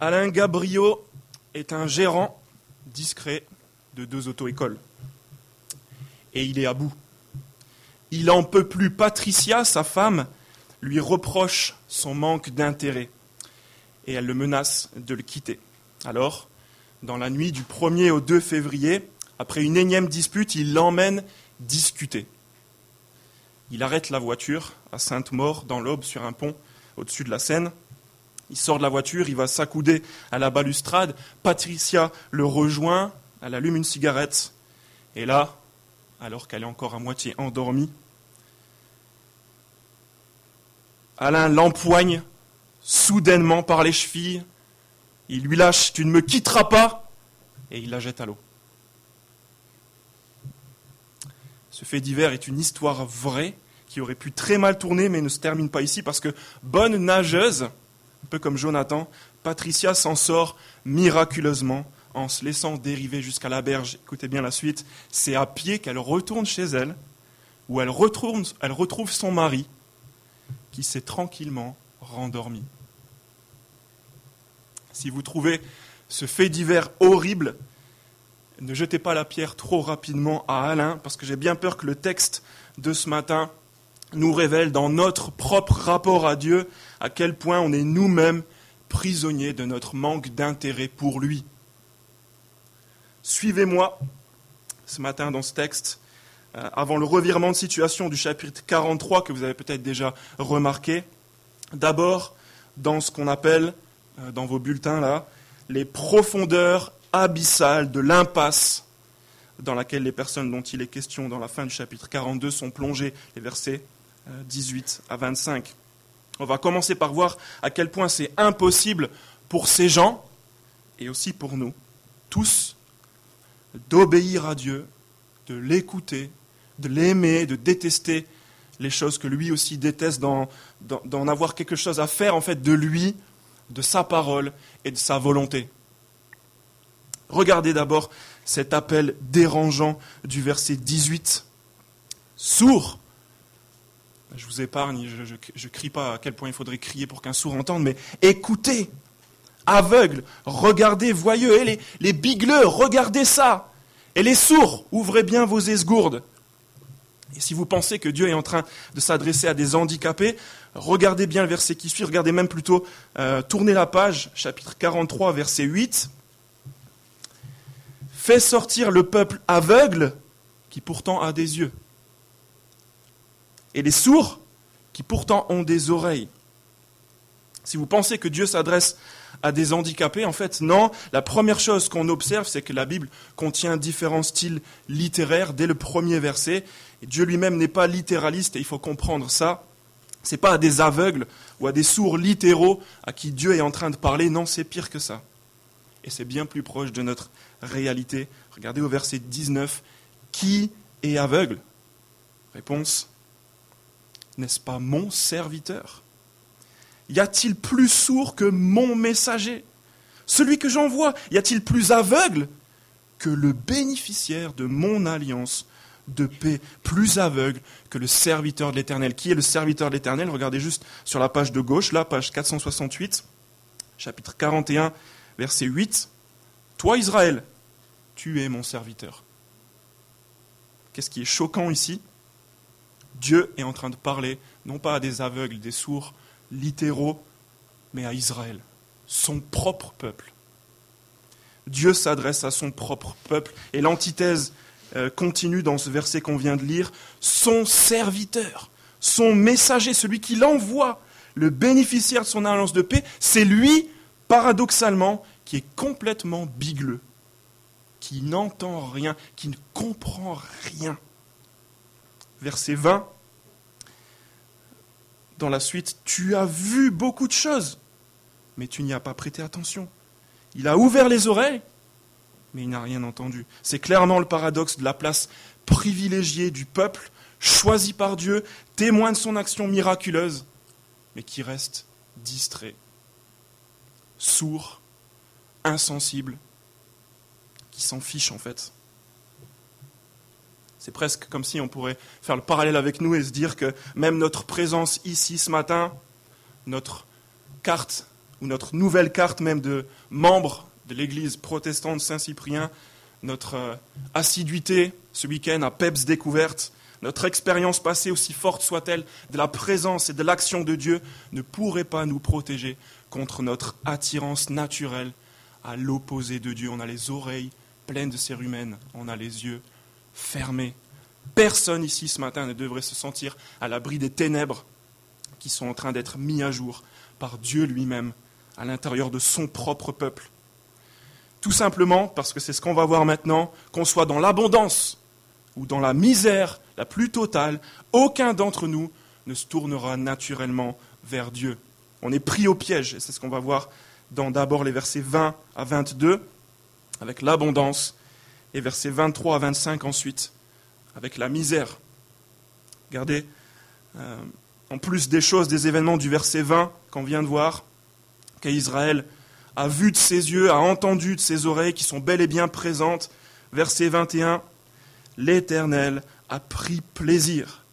Alain Gabriot est un gérant discret de deux auto-écoles. Et il est à bout. Il en peut plus. Patricia, sa femme, lui reproche son manque d'intérêt et elle le menace de le quitter. Alors, dans la nuit du 1er au 2 février, après une énième dispute, il l'emmène discuter. Il arrête la voiture à Sainte-Maure, dans l'Aube, sur un pont au-dessus de la Seine. Il sort de la voiture, il va s'accouder à la balustrade. Patricia le rejoint, elle allume une cigarette. Et là, alors qu'elle est encore à moitié endormie, Alain l'empoigne soudainement par les chevilles. Il lui lâche Tu ne me quitteras pas et il la jette à l'eau. Ce fait divers est une histoire vraie qui aurait pu très mal tourner mais ne se termine pas ici parce que bonne nageuse, un peu comme Jonathan, Patricia s'en sort miraculeusement en se laissant dériver jusqu'à la berge. Écoutez bien la suite. C'est à pied qu'elle retourne chez elle, où elle, retourne, elle retrouve son mari, qui s'est tranquillement rendormi. Si vous trouvez ce fait divers horrible, ne jetez pas la pierre trop rapidement à Alain, parce que j'ai bien peur que le texte de ce matin nous révèle dans notre propre rapport à Dieu à quel point on est nous-mêmes prisonniers de notre manque d'intérêt pour lui. Suivez-moi ce matin dans ce texte, euh, avant le revirement de situation du chapitre 43 que vous avez peut-être déjà remarqué. D'abord, dans ce qu'on appelle, euh, dans vos bulletins là, les profondeurs abyssales de l'impasse dans laquelle les personnes dont il est question dans la fin du chapitre 42 sont plongées, les versets 18 euh, à 25. On va commencer par voir à quel point c'est impossible pour ces gens, et aussi pour nous, tous, d'obéir à Dieu, de l'écouter, de l'aimer, de détester les choses que lui aussi déteste, d'en avoir quelque chose à faire en fait de lui, de sa parole et de sa volonté. Regardez d'abord cet appel dérangeant du verset 18. Sourd. Je vous épargne, je ne crie pas à quel point il faudrait crier pour qu'un sourd entende, mais écoutez, aveugle, regardez, voyeux, et les, les bigleux, regardez ça. Et les sourds, ouvrez bien vos esgourdes. Et si vous pensez que Dieu est en train de s'adresser à des handicapés, regardez bien le verset qui suit, regardez même plutôt, euh, tournez la page, chapitre 43, verset 8. Fais sortir le peuple aveugle qui pourtant a des yeux, et les sourds qui pourtant ont des oreilles. Si vous pensez que Dieu s'adresse à des handicapés, en fait, non. La première chose qu'on observe, c'est que la Bible contient différents styles littéraires dès le premier verset. Et Dieu lui-même n'est pas littéraliste et il faut comprendre ça. Ce n'est pas à des aveugles ou à des sourds littéraux à qui Dieu est en train de parler. Non, c'est pire que ça. Et c'est bien plus proche de notre réalité. Regardez au verset 19. Qui est aveugle? Réponse. N'est-ce pas mon serviteur? Y a-t-il plus sourd que mon messager? Celui que j'envoie Y a-t-il plus aveugle que le bénéficiaire de mon alliance de paix, plus aveugle que le serviteur de l'Éternel. Qui est le serviteur de l'Éternel? Regardez juste sur la page de gauche, là, page 468, chapitre 41, verset 8. Toi, Israël, tu es mon serviteur. Qu'est-ce qui est choquant ici? Dieu est en train de parler, non pas à des aveugles, des sourds, littéraux, mais à Israël, son propre peuple. Dieu s'adresse à son propre peuple. Et l'antithèse euh, continue dans ce verset qu'on vient de lire, son serviteur, son messager, celui qui l'envoie, le bénéficiaire de son alliance de paix, c'est lui, paradoxalement, qui est complètement bigleux, qui n'entend rien, qui ne comprend rien. Verset 20, dans la suite, tu as vu beaucoup de choses, mais tu n'y as pas prêté attention. Il a ouvert les oreilles, mais il n'a rien entendu. C'est clairement le paradoxe de la place privilégiée du peuple, choisi par Dieu, témoin de son action miraculeuse, mais qui reste distrait, sourd, insensible, qui s'en fiche en fait. C'est presque comme si on pourrait faire le parallèle avec nous et se dire que même notre présence ici ce matin, notre carte ou notre nouvelle carte même de membre de l'Église protestante Saint-Cyprien, notre euh, assiduité ce week-end à PEPS Découverte, notre expérience passée, aussi forte soit-elle, de la présence et de l'action de Dieu, ne pourrait pas nous protéger contre notre attirance naturelle à l'opposé de Dieu. On a les oreilles pleines de cérumen, on a les yeux fermés. Personne ici ce matin ne devrait se sentir à l'abri des ténèbres qui sont en train d'être mis à jour par Dieu lui-même à l'intérieur de son propre peuple. Tout simplement parce que c'est ce qu'on va voir maintenant, qu'on soit dans l'abondance ou dans la misère la plus totale, aucun d'entre nous ne se tournera naturellement vers Dieu. On est pris au piège, et c'est ce qu'on va voir dans d'abord les versets 20 à 22, avec l'abondance, et versets 23 à 25 ensuite, avec la misère. Regardez, euh, en plus des choses, des événements du verset 20 qu'on vient de voir, qu'Israël a vu de ses yeux, a entendu de ses oreilles, qui sont bel et bien présentes. Verset 21, l'Éternel a pris plaisir,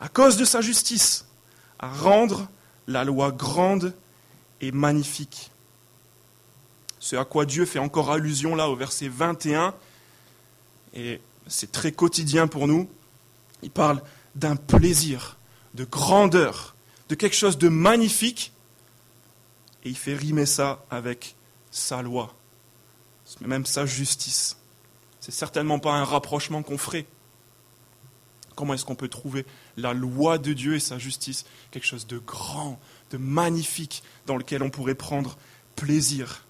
à cause de sa justice, à rendre la loi grande et magnifique. Ce à quoi Dieu fait encore allusion là au verset 21, et c'est très quotidien pour nous, il parle d'un plaisir, de grandeur, de quelque chose de magnifique et il fait rimer ça avec sa loi, même sa justice. C'est certainement pas un rapprochement qu'on ferait. Comment est-ce qu'on peut trouver la loi de Dieu et sa justice? Quelque chose de grand, de magnifique, dans lequel on pourrait prendre plaisir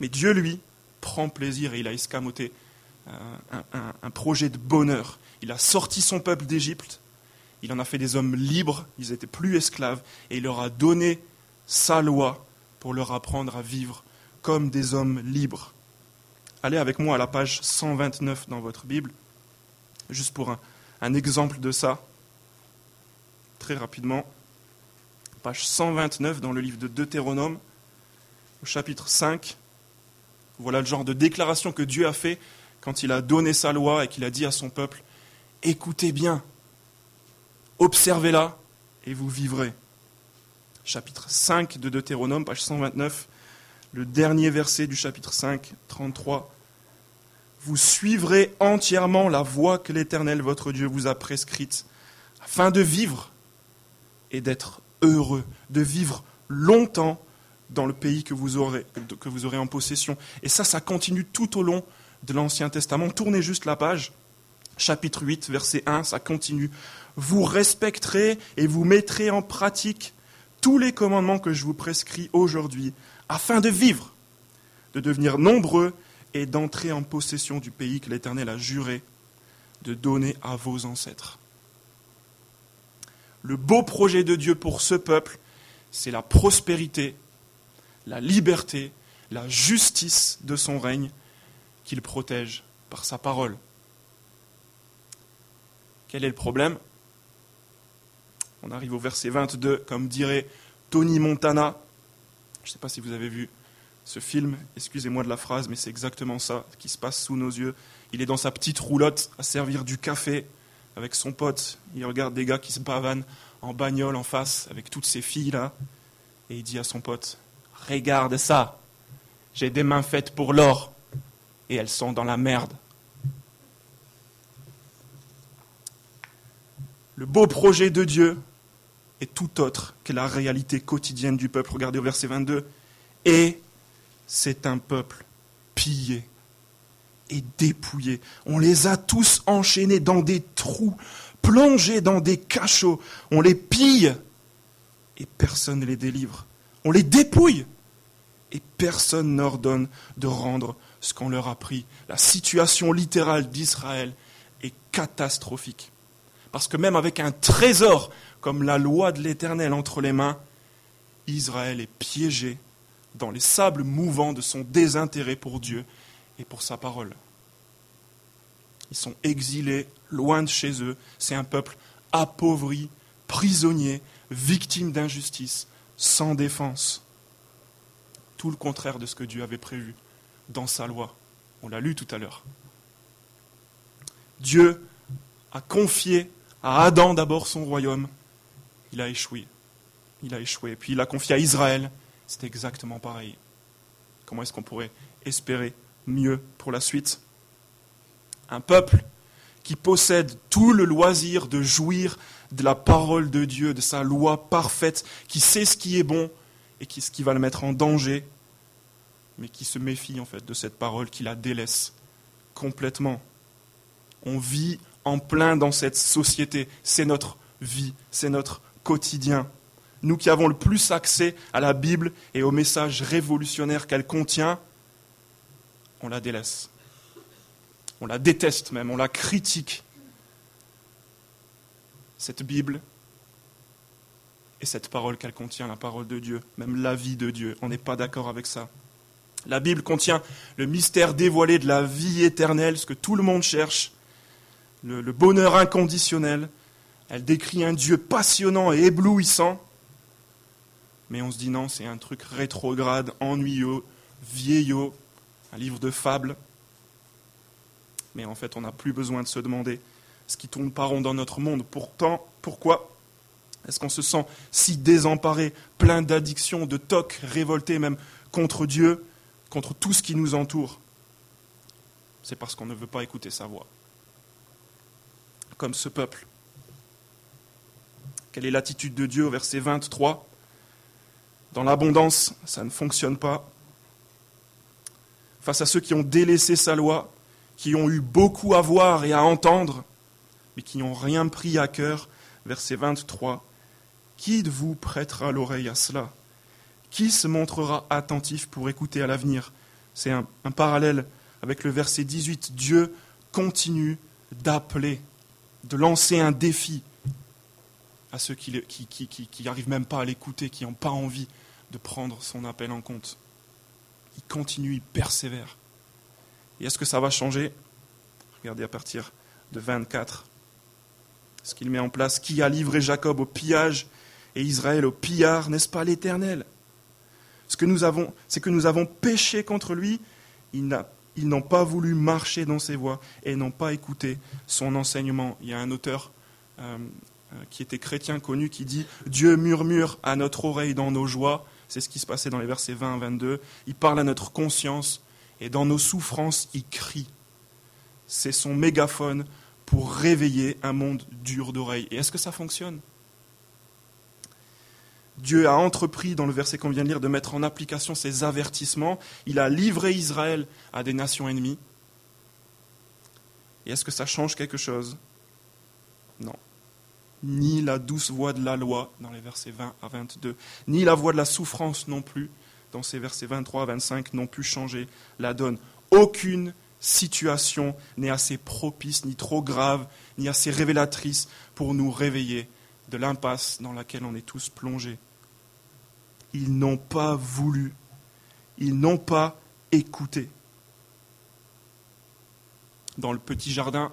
Mais Dieu, lui, prend plaisir et il a escamoté euh, un, projet de bonheur. Il a sorti son peuple d'Égypte il en a fait des hommes libres, ils n'étaient plus esclaves, et il leur a donné sa loi pour leur apprendre à vivre comme des hommes libres. Allez avec moi à la page 129 dans votre Bible, juste pour un, un exemple de ça, très rapidement. Page 129 dans le livre de Deutéronome, au chapitre 5. Voilà le genre de déclaration que Dieu a fait quand il a donné sa loi et qu'il a dit à son peuple, écoutez bien, Observez-la et vous vivrez. Chapitre 5 de Deutéronome, page 129, le dernier verset du chapitre 5, 33. Vous suivrez entièrement la voie que l'Éternel votre Dieu vous a prescrite, afin de vivre et d'être heureux, de vivre longtemps dans le pays que vous aurez, que vous aurez en possession. Et ça, ça continue tout au long de l'Ancien Testament. Tournez juste la page. Chapitre 8, verset 1, ça continue vous respecterez et vous mettrez en pratique tous les commandements que je vous prescris aujourd'hui, afin de vivre, de devenir nombreux et d'entrer en possession du pays que l'Éternel a juré de donner à vos ancêtres. Le beau projet de Dieu pour ce peuple, c'est la prospérité, la liberté, la justice de son règne qu'il protège par sa parole. Quel est le problème? On arrive au verset 22, comme dirait Tony Montana. Je ne sais pas si vous avez vu ce film, excusez-moi de la phrase, mais c'est exactement ça qui se passe sous nos yeux. Il est dans sa petite roulotte à servir du café avec son pote. Il regarde des gars qui se bavanent en bagnole en face avec toutes ces filles là. Et il dit à son pote Regarde ça, j'ai des mains faites pour l'or et elles sont dans la merde. Le beau projet de Dieu, est tout autre que la réalité quotidienne du peuple. Regardez au verset 22. Et c'est un peuple pillé et dépouillé. On les a tous enchaînés dans des trous, plongés dans des cachots. On les pille et personne ne les délivre. On les dépouille et personne n'ordonne de rendre ce qu'on leur a pris. La situation littérale d'Israël est catastrophique. Parce que même avec un trésor comme la loi de l'Éternel entre les mains, Israël est piégé dans les sables mouvants de son désintérêt pour Dieu et pour sa parole. Ils sont exilés, loin de chez eux. C'est un peuple appauvri, prisonnier, victime d'injustice, sans défense. Tout le contraire de ce que Dieu avait prévu dans sa loi. On l'a lu tout à l'heure. Dieu a confié à Adam d'abord son royaume, il a échoué. il a échoué. Puis il a confié à Israël, c'est exactement pareil. Comment est-ce qu'on pourrait espérer mieux pour la suite? Un peuple qui possède tout le loisir de jouir de la parole de Dieu, de sa loi parfaite, qui sait ce qui est bon et qui, ce qui va le mettre en danger, mais qui se méfie en fait de cette parole, qui la délaisse complètement. On vit en plein dans cette société, c'est notre vie, c'est notre quotidien. Nous qui avons le plus accès à la Bible et au message révolutionnaire qu'elle contient, on la délaisse. On la déteste même, on la critique. Cette Bible et cette parole qu'elle contient, la parole de Dieu, même la vie de Dieu, on n'est pas d'accord avec ça. La Bible contient le mystère dévoilé de la vie éternelle, ce que tout le monde cherche, le, bonheur inconditionnel. Elle décrit un Dieu passionnant et éblouissant. Mais on se dit non, c'est un truc rétrograde, ennuyeux, vieillot, un livre de fables. Mais en fait, on n'a plus besoin de se demander ce qui tourne pas rond dans notre monde. Pourtant, pourquoi est-ce qu'on se sent si désemparé, plein d'addictions, de tocs, révolté même contre Dieu, contre tout ce qui nous entoure? C'est parce qu'on ne veut pas écouter sa voix. Comme ce peuple. Quelle est l'attitude de Dieu? Au verset 23 Dans l'abondance, ça ne fonctionne pas. Face à ceux qui ont délaissé sa loi, qui ont eu beaucoup à voir et à entendre, mais qui n'ont rien pris à cœur, verset 23, qui de vous prêtera l'oreille à cela? Qui se montrera attentif pour écouter à l'avenir? C'est un, parallèle avec le verset 18. Dieu continue d'appeler, de lancer un défi à ceux qui n'arrivent même pas à l'écouter, qui n'ont pas envie de prendre son appel en compte. Il continue, il persévère. Et est-ce que ça va changer Regardez à partir de 24 ce qu'il met en place. Qui a livré Jacob au pillage et Israël au pillard N'est-ce pas l'Éternel Ce que nous avons, c'est que nous avons péché contre lui. Ils n'ont pas voulu marcher dans ses voies et n'ont pas écouté son enseignement. Il y a un auteur euh, euh, qui était chrétien connu qui dit Dieu murmure à notre oreille dans nos joies. C'est ce qui se passait dans les versets 20 à 22. Il parle à notre conscience et dans nos souffrances, il crie. C'est son mégaphone pour réveiller un monde dur d'oreilles. Et est-ce que ça fonctionne? Dieu a entrepris, dans le verset qu'on vient de lire, de mettre en application ses avertissements. Il a livré Israël à des nations ennemies. Et est-ce que ça change quelque chose? Non. Ni la douce voix de la loi, dans les versets 20 à 22, ni la voix de la souffrance non plus, dans ces versets 23 à 25, n'ont pu changer la donne. Aucune situation n'est assez propice, ni trop grave, ni assez révélatrice pour nous réveiller de l'impasse dans laquelle on est tous plongés. Ils n'ont pas voulu, ils n'ont pas écouté. Dans le petit jardin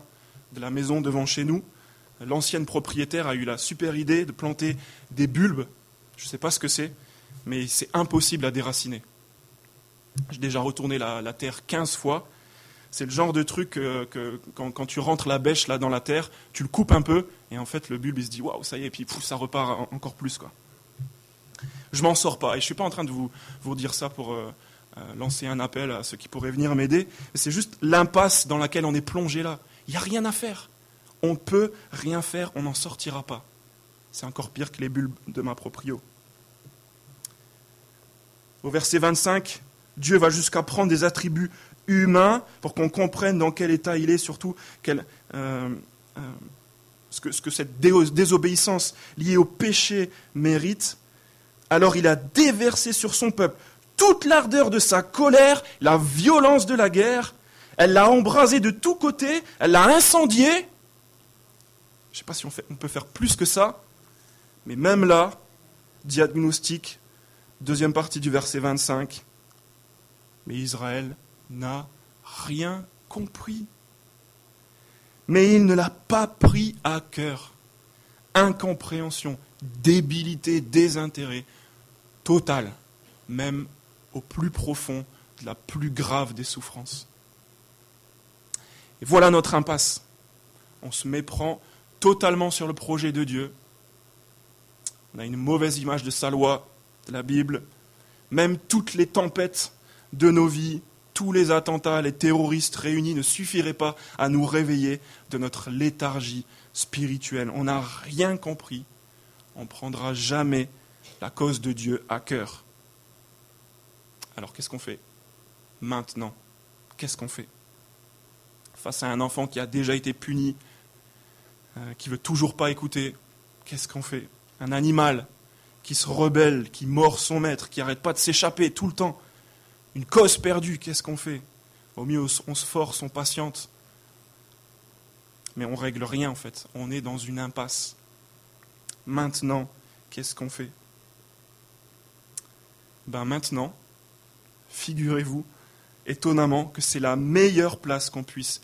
de la maison devant chez nous, l'ancienne propriétaire a eu la super idée de planter des bulbes. Je ne sais pas ce que c'est, mais c'est impossible à déraciner. J'ai déjà retourné la, terre 15 fois. C'est le genre de truc que, quand, tu rentres la bêche là dans la terre, tu le coupes un peu, et en fait le bulbe il se dit waouh, ça y est, et puis ça repart encore plus. Quoi. Je m'en sors pas, et je ne suis pas en train de vous, vous dire ça pour euh, euh, lancer un appel à ceux qui pourraient venir m'aider, c'est juste l'impasse dans laquelle on est plongé là. Il n'y a rien à faire. On ne peut rien faire, on n'en sortira pas. C'est encore pire que les bulbes de ma proprio. Au verset 25, Dieu va jusqu'à prendre des attributs humains pour qu'on comprenne dans quel état il est, surtout euh, euh, ce, que, ce, que, cette désobéissance liée au péché mérite. Alors il a déversé sur son peuple toute l'ardeur de sa colère, la violence de la guerre. Elle l'a embrasé de tous côtés, elle l'a incendié. Je ne sais pas si on, on peut faire plus que ça, mais même là, diagnostic Deuxième partie du verset 25. Mais Israël n'a rien compris. Mais il ne l'a pas pris à cœur. Incompréhension, débilité, désintérêt, total, même au plus profond de la plus grave des souffrances. Et voilà notre impasse. On se méprend totalement sur le projet de Dieu, On a une mauvaise image de sa loi, la Bible. Même toutes les tempêtes de nos vies, tous les attentats, les terroristes réunis ne suffiraient pas à nous réveiller de notre léthargie spirituelle. On n'a rien compris. On ne prendra jamais la cause de Dieu à cœur. Alors qu'est-ce qu'on fait Maintenant, qu'est-ce qu'on fait? Face à un enfant qui a déjà été puni, euh, qui veut toujours pas écouter, qu'est-ce qu'on fait? Un animal qui se rebelle, qui mord son maître, qui n'arrête pas de s'échapper tout le temps. Une cause perdue, qu'est-ce qu'on fait? Au mieux, on se force, on patiente. Mais on règle rien en fait. On est dans une impasse. Maintenant, qu'est-ce qu'on fait? Ben maintenant, figurez-vous, étonnamment, que c'est la meilleure place qu'on puisse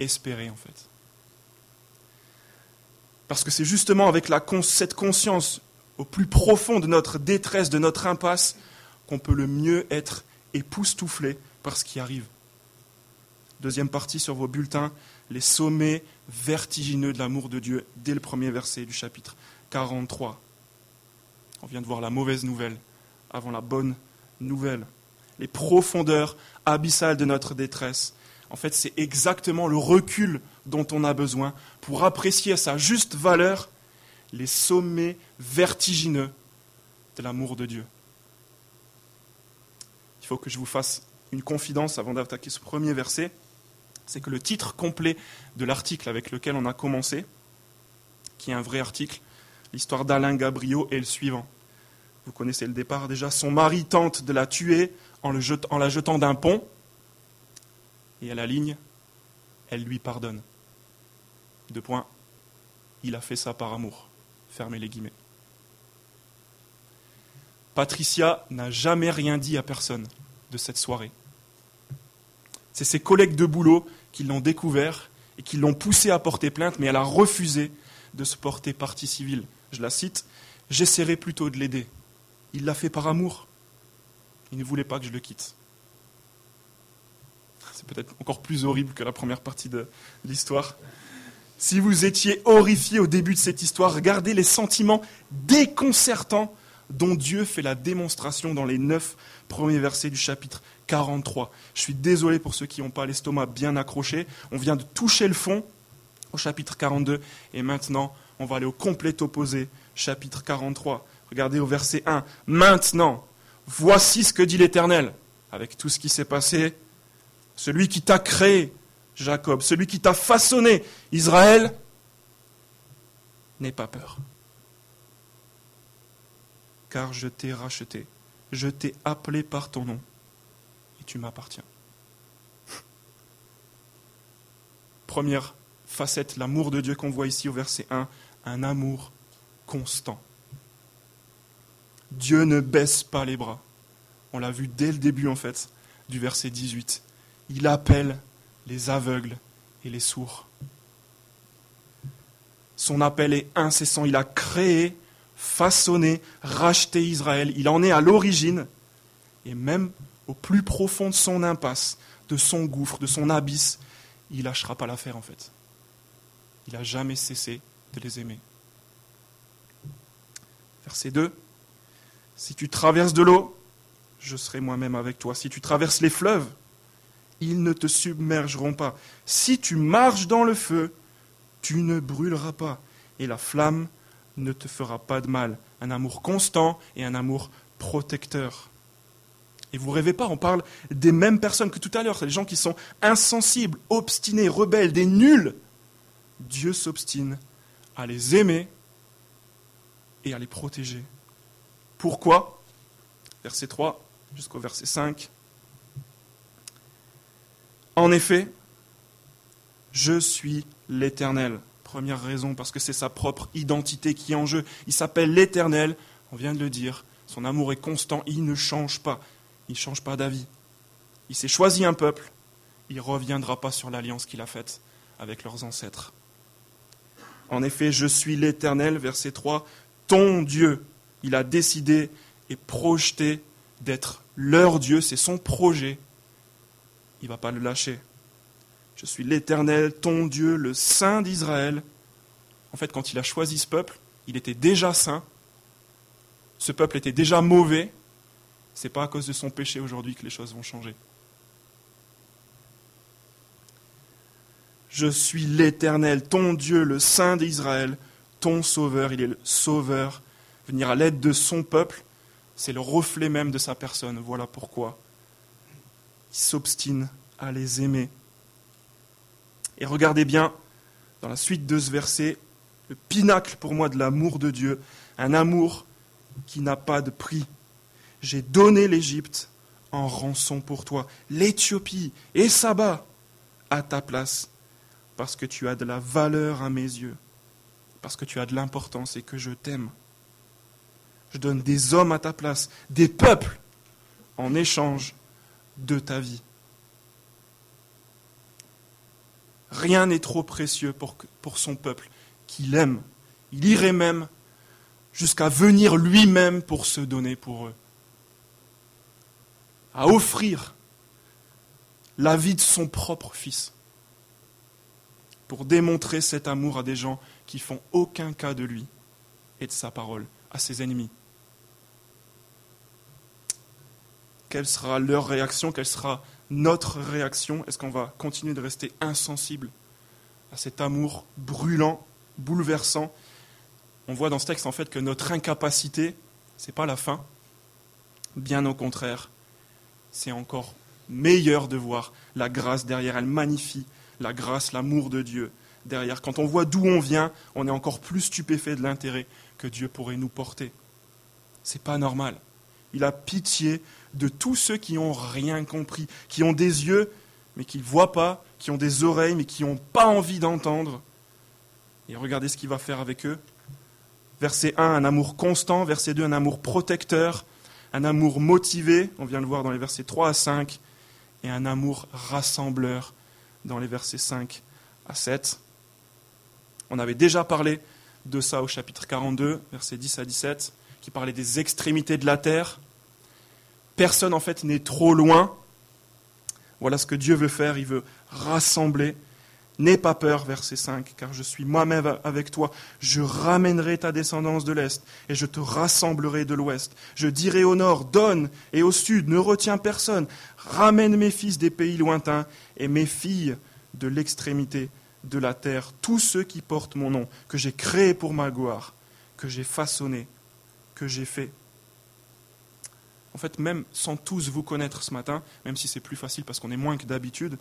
espérer en fait. Parce que c'est justement avec cette conscience au plus profond de notre détresse, de notre impasse, qu'on peut le mieux être époustouflé par ce qui arrive. Deuxième partie sur vos bulletins, les sommets vertigineux de l'amour de Dieu, dès le premier verset du chapitre 43. On vient de voir la mauvaise nouvelle avant la bonne nouvelle les profondeurs abyssales de notre détresse. En fait, c'est exactement le recul dont on a besoin pour apprécier à sa juste valeur les sommets vertigineux de l'amour de Dieu. Il faut que je vous fasse une confidence avant d'attaquer ce premier verset. C'est que le titre complet de l'article avec lequel on a commencé, qui est un vrai article, l'histoire d'Alain Gabriot, est le suivant. Vous connaissez le départ déjà. Son mari tente de la tuer en, la jetant d'un pont, et à la ligne, elle lui pardonne. Deux points. Il a fait ça par amour. Fermez les guillemets. Patricia n'a jamais rien dit à personne de cette soirée. C'est ses collègues de boulot qui l'ont découvert et qui l'ont poussé à porter plainte, mais elle a refusé de se porter partie civile. Je la cite J'essaierai plutôt de l'aider. Il l'a fait par amour. Il ne voulait pas que je le quitte. C'est peut-être encore plus horrible que la première partie de l'histoire. Si vous étiez horrifié au début de cette histoire, regardez les sentiments déconcertants dont Dieu fait la démonstration dans les neuf premiers versets du chapitre 43. Je suis désolé pour ceux qui n'ont pas l'estomac bien accroché. On vient de toucher le fond au chapitre 42 et maintenant on va aller au complet opposé, chapitre 43. Regardez au verset 1. Maintenant, Voici ce que dit l'Éternel, avec tout ce qui s'est passé. Celui qui t'a créé, Jacob, celui qui t'a façonné, Israël, n'aie pas peur. Car je t'ai racheté, je t'ai appelé par ton nom, et tu m'appartiens. Première facette, l'amour de Dieu qu'on voit ici au verset 1, un amour constant. Dieu ne baisse pas les bras. On l'a vu dès le début, en fait, du verset 18. Il appelle les aveugles et les sourds. Son appel est incessant. Il a créé, façonné, racheté Israël. Il en est à l'origine. Et même au plus profond de son impasse, de son gouffre, de son abysse, il lâchera pas l'affaire en fait. Il n'a jamais cessé de les aimer. Verset 2. Si tu traverses de l'eau, je serai moi-même avec toi. Si tu traverses les fleuves, ils ne te submergeront pas. Si tu marches dans le feu, tu ne brûleras pas, et la flamme ne te fera pas de mal. Un amour constant et un amour protecteur. Et vous rêvez pas, on parle des mêmes personnes que tout à l'heure, les gens qui sont insensibles, obstinés, rebelles, des nuls. Dieu s'obstine à les aimer et à les protéger. Pourquoi? Verset 3 jusqu'au verset 5. En effet, je suis l'Éternel. Première raison, parce que c'est sa propre identité qui est en jeu. Il s'appelle l'Éternel, on vient de le dire. Son amour est constant, il ne change pas. Il ne change pas d'avis. Il s'est choisi un peuple, il ne reviendra pas sur l'alliance qu'il a faite avec leurs ancêtres. En effet, je suis l'Éternel, verset 3, ton Dieu, il a décidé et projeté d'être leur Dieu, c'est son projet. Il ne va pas le lâcher. Je suis l'Éternel, ton Dieu, le Saint d'Israël. En fait, quand il a choisi ce peuple, il était déjà saint, ce peuple était déjà mauvais, c'est pas à cause de son péché aujourd'hui que les choses vont changer. Je suis l'Éternel, ton Dieu, le Saint d'Israël, ton Sauveur. Il est le Sauveur. Venir à l'aide de son peuple, c'est le reflet même de sa personne. Voilà pourquoi il s'obstine à les aimer. Et regardez bien, dans la suite de ce verset, le pinacle pour moi de l'amour de Dieu, un amour qui n'a pas de prix. J'ai donné l'Égypte en rançon pour toi, l'Éthiopie et Saba à ta place parce que tu as de la valeur à mes yeux, parce que tu as de l'importance et que je t'aime. Je donne des hommes à ta place, des peuples, en échange de ta vie. Rien n'est trop précieux pour, son peuple qu'il aime. Il irait même jusqu'à venir lui-même pour se donner pour eux, à offrir la vie de son propre fils pour démontrer cet amour à des gens qui font aucun cas de lui et de sa parole, à ses ennemis. Quelle sera leur réaction Quelle sera notre réaction Est-ce qu'on va continuer de rester insensible à cet amour brûlant, bouleversant? On voit dans ce texte en fait que notre incapacité, ce n'est pas la fin. Bien au contraire, c'est encore meilleur de voir la grâce derrière. Elle magnifie la grâce, l'amour de Dieu derrière. Quand on voit d'où on vient, on est encore plus stupéfait de l'intérêt que Dieu pourrait nous porter. C'est pas normal. Il a pitié de tous ceux qui n'ont rien compris, qui ont des yeux mais qui ne voient pas, qui ont des oreilles mais qui n'ont pas envie d'entendre. Et regardez ce qu'il va faire avec eux. Verset 1, un amour constant. Verset 2, un amour protecteur. Un amour motivé, on vient le voir dans les versets 3 à 5. Et un amour rassembleur dans les versets 5 à 7. On avait déjà parlé de ça au chapitre 42, versets 10 à 17, qui parlait des extrémités de la terre. Personne en fait n'est trop loin. Voilà ce que Dieu veut faire, il veut rassembler. N'aie pas peur, verset 5, car je suis moi-même avec toi. Je ramènerai ta descendance de l'Est, et je te rassemblerai de l'Ouest. Je dirai au nord, donne, et au sud, ne retiens personne. Ramène mes fils des pays lointains, et mes filles de l'extrémité de la terre, tous ceux qui portent mon nom, que j'ai créé pour ma gloire, que j'ai façonné, que j'ai fait. En fait, même sans tous vous connaître ce matin, même si c'est plus facile parce qu'on est moins que d'habitude,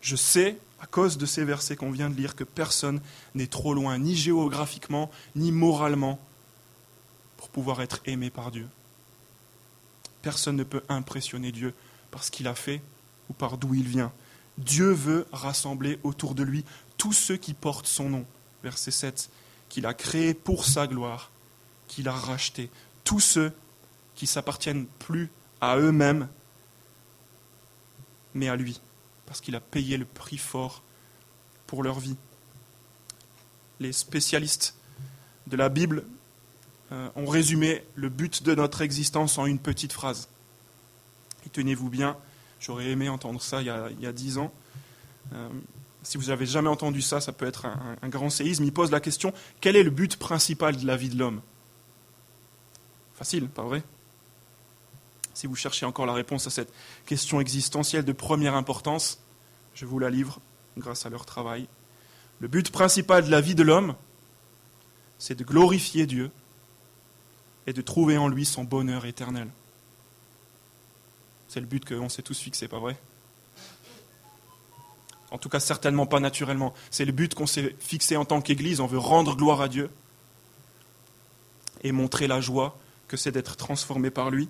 je sais, à cause de ces versets qu'on vient de lire, que personne n'est trop loin, ni géographiquement, ni moralement, pour pouvoir être aimé par Dieu. Personne ne peut impressionner Dieu par ce qu'il a fait ou par d'où il vient. Dieu veut rassembler autour de lui tous ceux qui portent son nom. Verset 7, qu'il a créé pour sa gloire, qu'il a racheté. Tous ceux qui s'appartiennent plus à eux-mêmes, mais à lui parce qu'il a payé le prix fort pour leur vie. Les spécialistes de la Bible euh, ont résumé le but de notre existence en une petite phrase. Et tenez-vous bien, j'aurais aimé entendre ça il y a dix ans. Euh, si vous n'avez jamais entendu ça, ça peut être un grand séisme. Il pose la question, quel est le but principal de la vie de l'homme? Facile, pas vrai? Si vous cherchez encore la réponse à cette question existentielle de première importance, je vous la livre grâce à leur travail. Le but principal de la vie de l'homme, c'est de glorifier Dieu et de trouver en lui son bonheur éternel. C'est le but qu'on s'est tous fixé, pas vrai? En tout cas, certainement pas naturellement. C'est le but qu'on s'est fixé en tant qu'Église. On veut rendre gloire à Dieu et montrer la joie que c'est d'être transformé par lui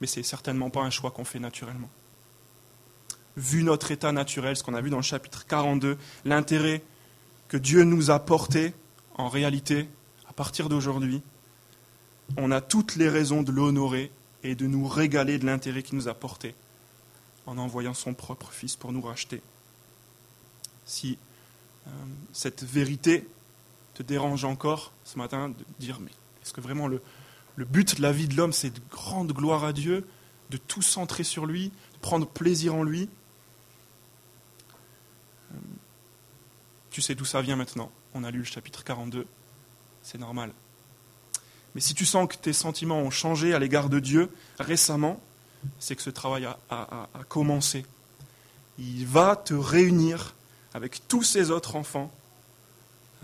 mais ce n'est certainement pas un choix qu'on fait naturellement. Vu notre état naturel, ce qu'on a vu dans le chapitre 42, l'intérêt que Dieu nous a porté, en réalité, à partir d'aujourd'hui, on a toutes les raisons de l'honorer et de nous régaler de l'intérêt qu'il nous a porté en envoyant son propre Fils pour nous racheter. Si euh, cette vérité te dérange encore ce matin, de dire mais est-ce que vraiment le, le but de la vie de l'homme, c'est de grande gloire à Dieu, de tout centrer sur lui, de prendre plaisir en lui. Euh, tu sais d'où ça vient maintenant. On a lu le chapitre 42. C'est normal. Mais si tu sens que tes sentiments ont changé à l'égard de Dieu récemment, c'est que ce travail a, commencé. Il va te réunir avec tous ces autres enfants.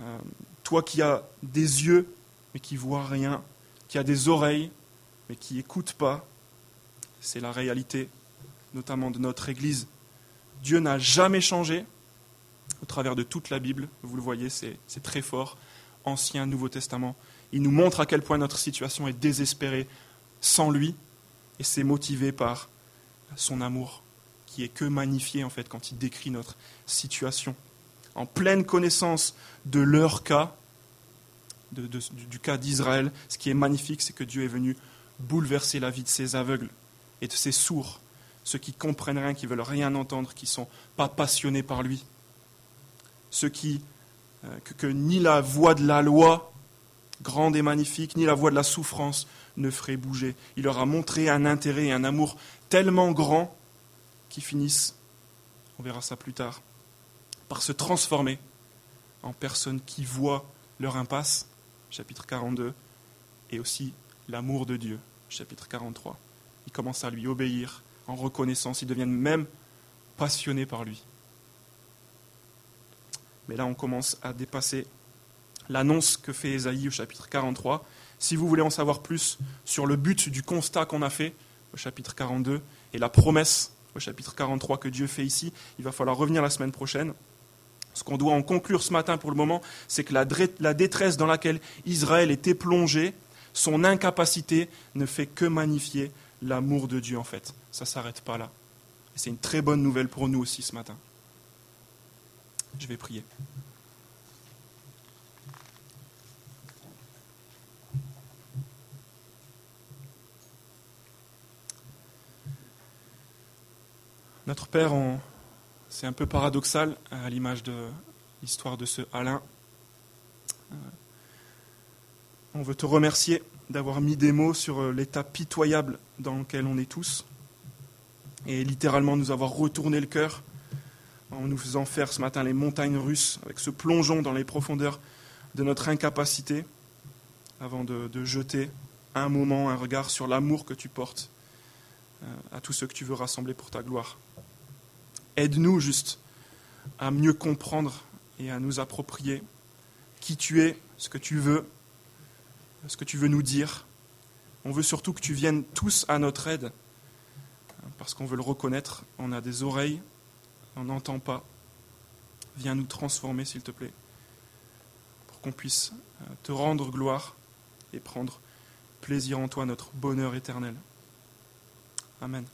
Euh, toi qui as des yeux mais qui vois rien, qui a des oreilles mais qui n'écoute pas, c'est la réalité, notamment de notre Église. Dieu n'a jamais changé au travers de toute la Bible. Vous le voyez, c'est très fort. Ancien, Nouveau Testament. Il nous montre à quel point notre situation est désespérée sans lui, et c'est motivé par son amour, qui est que magnifié en fait quand il décrit notre situation. En pleine connaissance de leur cas, du cas d'Israël, ce qui est magnifique, c'est que Dieu est venu bouleverser la vie de ces aveugles et de ces sourds, ceux qui comprennent rien, qui veulent rien entendre, qui ne sont pas passionnés par lui, ceux qui euh, que, ni la voix de la loi grande et magnifique, ni la voix de la souffrance ne ferait bouger. Il leur a montré un intérêt et un amour tellement grand qu'ils finissent, on verra ça plus tard, par se transformer en personnes qui voient leur impasse, chapitre 42, et aussi l'amour de Dieu, chapitre 43. Ils commencent à lui obéir en reconnaissance, ils deviennent même passionnés par lui. Mais là, on commence à dépasser l'annonce que fait Ésaïe au chapitre 43. Si vous voulez en savoir plus sur le but du constat qu'on a fait au chapitre 42 et la promesse au chapitre 43 que Dieu fait ici, il va falloir revenir la semaine prochaine. Ce qu'on doit en conclure ce matin pour le moment, c'est que la détresse dans laquelle Israël était plongé, son incapacité ne fait que magnifier l'amour de Dieu en fait. Ça ne s'arrête pas là. C'est une très bonne nouvelle pour nous aussi ce matin. Je vais prier. Notre Père, c'est un peu paradoxal à l'image de l'histoire de ce Alain. Euh, on veut te remercier d'avoir mis des mots sur l'état pitoyable dans lequel on est tous et littéralement nous avoir retourné le cœur en nous faisant faire ce matin les montagnes russes, avec ce plongeon dans les profondeurs de notre incapacité, avant de, jeter un moment, un regard sur l'amour que tu portes euh, à tous ceux que tu veux rassembler pour ta gloire. Aide-nous juste à mieux comprendre et à nous approprier qui tu es, ce que tu veux, ce que tu veux nous dire. On veut surtout que tu viennes tous à notre aide, parce qu'on veut le reconnaître. On a des oreilles, on n'entend pas. Viens nous transformer, s'il te plaît, pour qu'on puisse euh, te rendre gloire et prendre plaisir en toi, notre bonheur éternel. Amen.